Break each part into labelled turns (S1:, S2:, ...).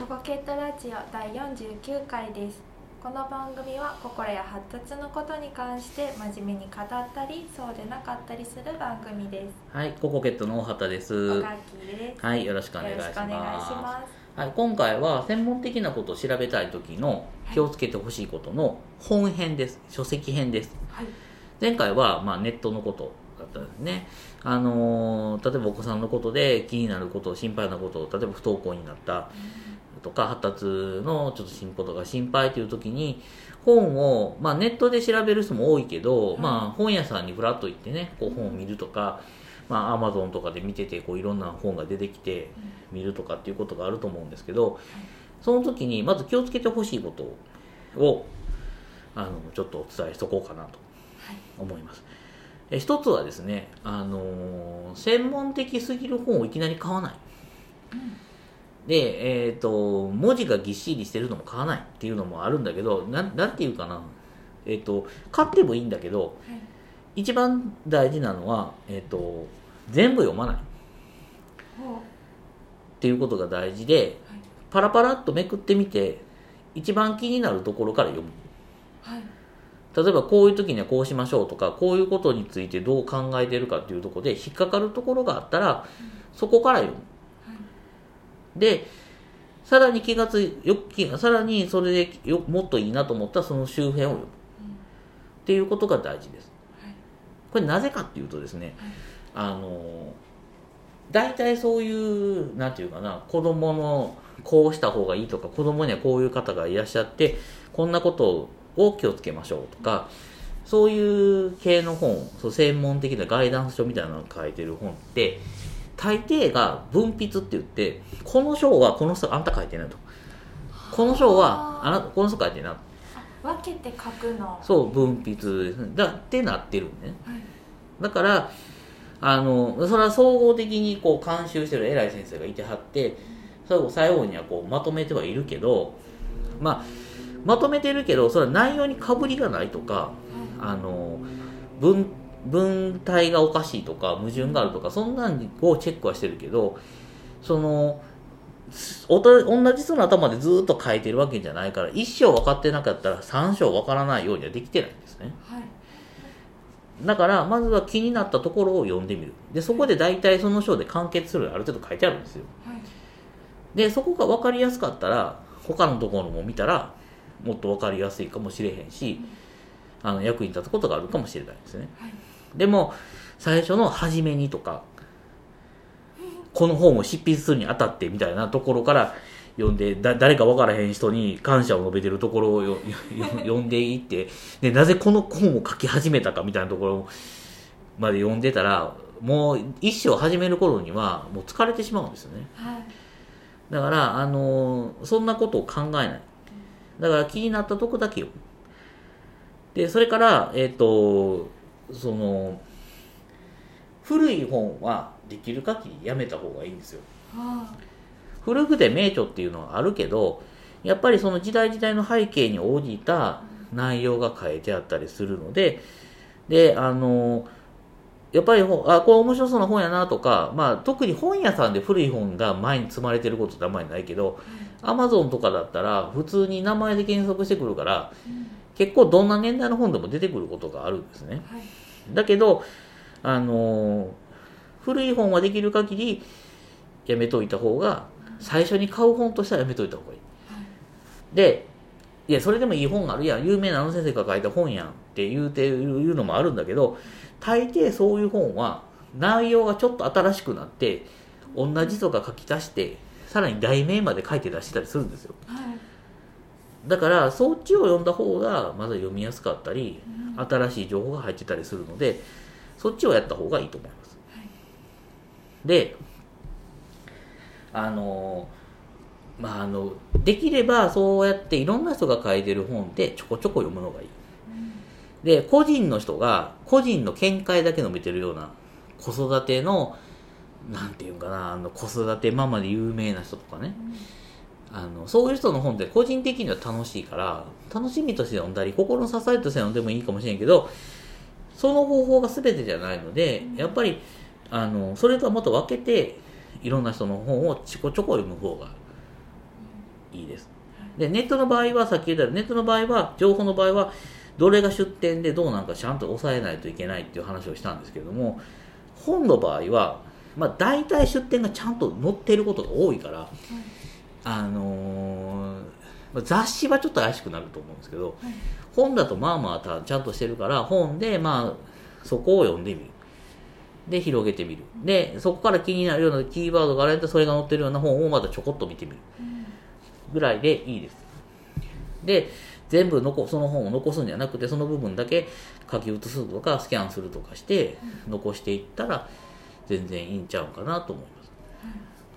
S1: ココケットラジオ第49回ですこの番組は心や発達のことに関して真面目に語ったりそうでなかったりする番組です
S2: はい、ココケットの大畑です。
S1: おがきです
S2: はい、よろしくお願いします。はい、今回は専門的なことを調べたい時の気をつけてほしいことの本編です。書籍編です。
S1: はい
S2: 前回はまあネットのことだったんですね。あのー例えばお子さんのことで気になること、心配なこと、例えば不登校になったとか発達のちょっと進歩とか心配という時に本を、まあ、ネットで調べる人も多いけど、まあ、本屋さんにふらっと行ってねこう本を見るとか、まあ、アマゾンとかで見ててこういろんな本が出てきて見るとかっていうことがあると思うんですけどその時にまず気をつけてほしいことをあのちょっとお伝えしとこうかなと思います。え一つはですね、あのー専門的すぎる本をいきなり買わない。で、えっ、と、文字がぎっしりしてるのも買わないっていうのもあるんだけど、なんなんていうかな、えっ、と、買ってもいいんだけど、
S1: はい。
S2: 一番大事なのは、えっ、と、全部読まない。っていうことが大事で、パラパラっとめくってみて、一番気になるところから読む。
S1: はい。
S2: 例えばこういう時にはこうしましょうとかこういうことについてどう考えてるかっていうところで引っかかるところがあったらそこから読むでさらに気がついよ気がさらにそれでよもっといいなと思ったらその周辺を読む。っていうことが大事です。これなぜかっていうとですねあの大体そういうなんていうかな子供のこうした方がいいとか子供にはこういう方がいらっしゃってこんなことを気をつけましょうとかそういう系の本そう専門的なガイダンス書みたいなのを書いてる本って大抵が分筆って言ってこの章はこの人あんた書いてないと。この章はあなこの人書いてない。
S1: 分けて書くの。
S2: そう分筆ですね。だってなってるんね。
S1: はい。
S2: だからあのそれは総合的にこう監修してる偉い先生がいてはってそれを最後にはこうまとめてはいるけどまあまとめてるけどそれは内容にかぶりがないとかあの文文体がおかしいとか矛盾があるとかそんなんをチェックはしてるけどそのおと同じ人の頭でずっと書いてるわけじゃないから一章分かってなかったら三章分からないようにはできてないんですね。
S1: はい。
S2: だからまずは気になったところを読んでみる。でそこで大体その章で完結するある程度書いてあるんですよ。
S1: はい。
S2: でそこが分かりやすかったら他のところも見たらもっと分かりやすいかもしれへんしあの役に立つことがあるかもしれないですね。
S1: はい
S2: でも最初の初めにとかこの本を執筆するにあたってみたいなところから読んでだ誰か分からへん人に感謝を述べてるところをよよ 読んでいってでなぜこの本を書き始めたかみたいなところまで読んでたらもう一生始める頃にはもう疲れてしまうんですよね
S1: はい
S2: だから、あのーそんなことを考えない。だから気になったとこだけ読む。で、それから、えっ、と、その、古い本はできる限りやめた方がいいんですよ。
S1: は
S2: 古くて名著っていうのはあるけど、やっぱりその時代時代の背景に応じた内容が書いてあったりするので、で、あの、やっぱりほあ、これ面白そうな本やなとか、まあ特に本屋さんで古い本が前に積まれてることってあんまりないけど、アマゾンとかだったら普通に名前で検索してくるから、結構どんな年代の本でも出てくることがあるんですね。
S1: はい
S2: だけど、あのー古い本はできる限りやめといた方が、最初に買う本としてはやめといた方がいい。で、いや、それでもいい本があるやん。有名なあの先生が書いた本やんって言うていうのもあるんだけど、大抵そういう本は内容がちょっと新しくなって、同じ人が書き足して、さらに題名まで書いて出してたりするんですよ。
S1: はい
S2: だから、そっちを読んだ方がまだ読みやすかったり、新しい情報が入ってたりするので、そっちをやった方がいいと思います。で、あの、まあ、あの、できればそうやっていろんな人が書いてる本でちょこちょこ読むのがいい。で、個人の人が個人の見解だけ述べてるような子育ての、なんていうんかな、あの子育てママで有名な人とかね、あのそういう人の本って個人的には楽しいから楽しみとして読んだり心の支えとして読んでもいいかもしれんけどその方法が全てじゃないのでやっぱりあのそれとはもっと分けていろんな人の本をちょこちょこ読む方がいいです。でネットの場合はさっき言ったようにネットの場合は情報の場合はどれが出典でどうなんかちゃんと抑えないといけないっていう話をしたんですけども本の場合は、まあ、大体出典がちゃんと載っていることが多いから、あのーまあ雑誌はちょっと怪しくなると思うんですけど、本だとまあまあたちゃんとしてるから本でまあそこを読んでみる。で広げてみる。でそこから気になるようなキーワードがあればそれが載ってるような本をまたちょこっと見てみる。ぐらいでいいです。で全部残その本を残すんじゃなくてその部分だけ書き写すとかスキャンするとかして残していったら全然いいんちゃうかなと思います、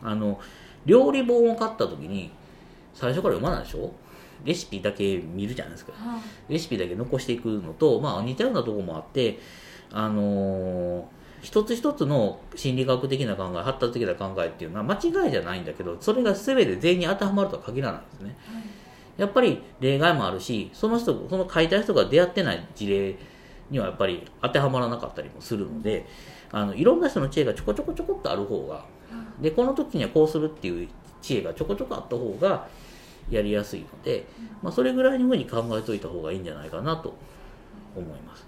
S2: あの料理本を買った時に最初から読まないでしょ？レシピだけ見るじゃないですか。レシピだけ残していくのと、まあ、似たようなところもあって、あのー一つ一つの心理学的な考え発達的な考えっていうのは間違いじゃないんだけどそれが全て全員に当てはまるとは限らないんですね。やっぱり例外もあるしその人その書いた人が出会ってない事例にはやっぱり当てはまらなかったりもするのであのいろんな人の知恵がちょこちょこちょこっとある方がでこの時にはこうするっていう知恵がちょこちょこあった方がやりやすいので、まあ、それぐらいのふうに考えといた方がいいんじゃないかなと思います。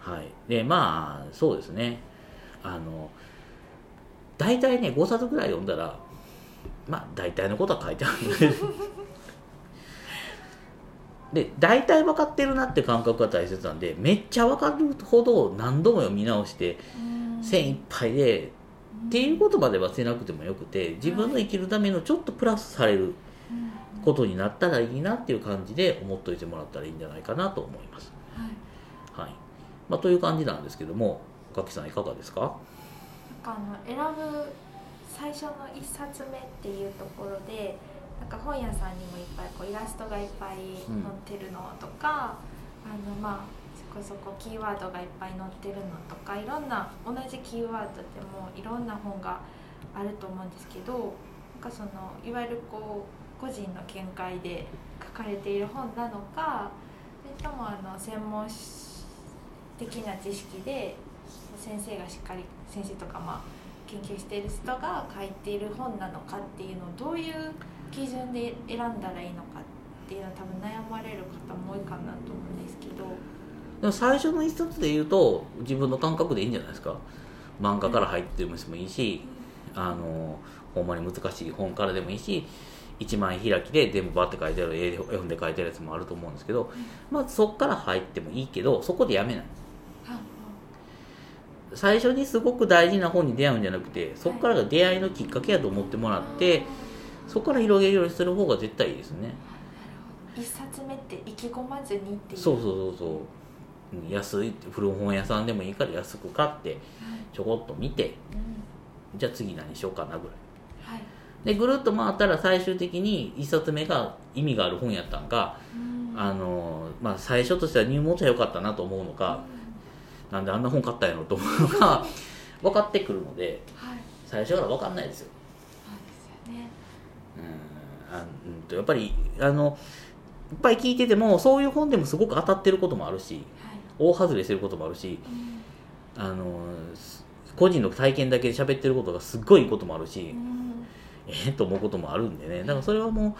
S2: はい、でまあそうですね。あの大体ね5冊ぐらい読んだらまあ大体のことは書いてあるんで。で大体分かってるなって感覚が大切なんでめっちゃ分かるほど何度も読み直して線いっぱいでっていうことまではせなくてもよくて自分の生きるためのちょっとプラスされることになったらいいなっていう感じで思っといてもらったらいいんじゃないかなと思います。はい。まあ、という感じなんですけどもガキさんいかがですか？
S1: なんかあの選ぶ最初の一冊目っていうところでなんか本屋さんにもいっぱいこうイラストがいっぱい載ってるのとか、あのまあそこそこキーワードがいっぱい載ってるのとかいろんな同じキーワードでもいろんな本があると思うんですけどなんかそのいわゆるこう個人の見解で書かれている本なのかそれともあの専門的な知識で先生がしっかり先生とかまあ研究している人が書いている本なのかっていうのをどういう基準で選んだらいいのかっていうのは多分悩まれる方も多いかなと思うんですけど。
S2: でも最初の一冊で言うと自分の感覚でいいんじゃないですか。漫画から入ってもいいしあのほんまに難しい本からでもいいし一枚開きで全部バッて書いてある絵本で書いてあるやつもあると思うんですけど、まあ、そこから入ってもいいけどそこでやめない。最初にすごく大事な本に出会うんじゃなくてそこからが出会いのきっかけやと思ってもらってそこから広げるようにする方が絶対いいですね。
S1: 一冊目って意気込まずにっていう。
S2: そうそうそうそう。うん安い古本屋さんでもいいから安く買ってちょこっと見て
S1: うん。
S2: じゃあ次何しようかなぐらい。
S1: はい。
S2: でぐるっと回ったら最終的に一冊目が意味がある本やったんか、
S1: うん。
S2: あのまあ、最初としては入門者良かったなと思うのか、なんであんな本買ったんやろと思うのか分かってくるので
S1: はい。
S2: 最初から分かんないですよ。
S1: そうですよね。
S2: うん。あうんとやっぱりあのいっぱい聞いててもそういう本でもすごく当たってることもあるし
S1: はい
S2: 大外れしてることもあるし
S1: うん
S2: あのす個人の体験だけで喋ってることがすっごいいいこともあるし、
S1: うん。
S2: えー、と思うこともあるんでね。だからそれはもう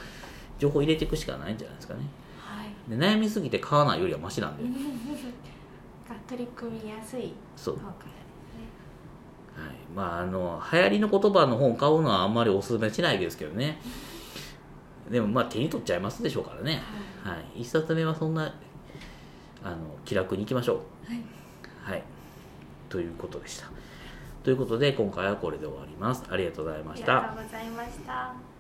S2: 情報入れていくしかないんじゃないですかね。
S1: はい。
S2: で悩みすぎて買わないよりはマシなんで、
S1: が取り組みやすい
S2: そう、
S1: 本から
S2: はい、まああの流行りの言葉の本買うのはあんまりおすすめしないですけどね。でもまあ手に取っちゃいますでしょうからね、はい、一冊目はそんなあの気楽にいきましょ
S1: はい、は
S2: う
S1: い。
S2: はい。ということでした。ということで今回はこれで終わります。ありがとうございま
S1: あり
S2: した
S1: がとうございました。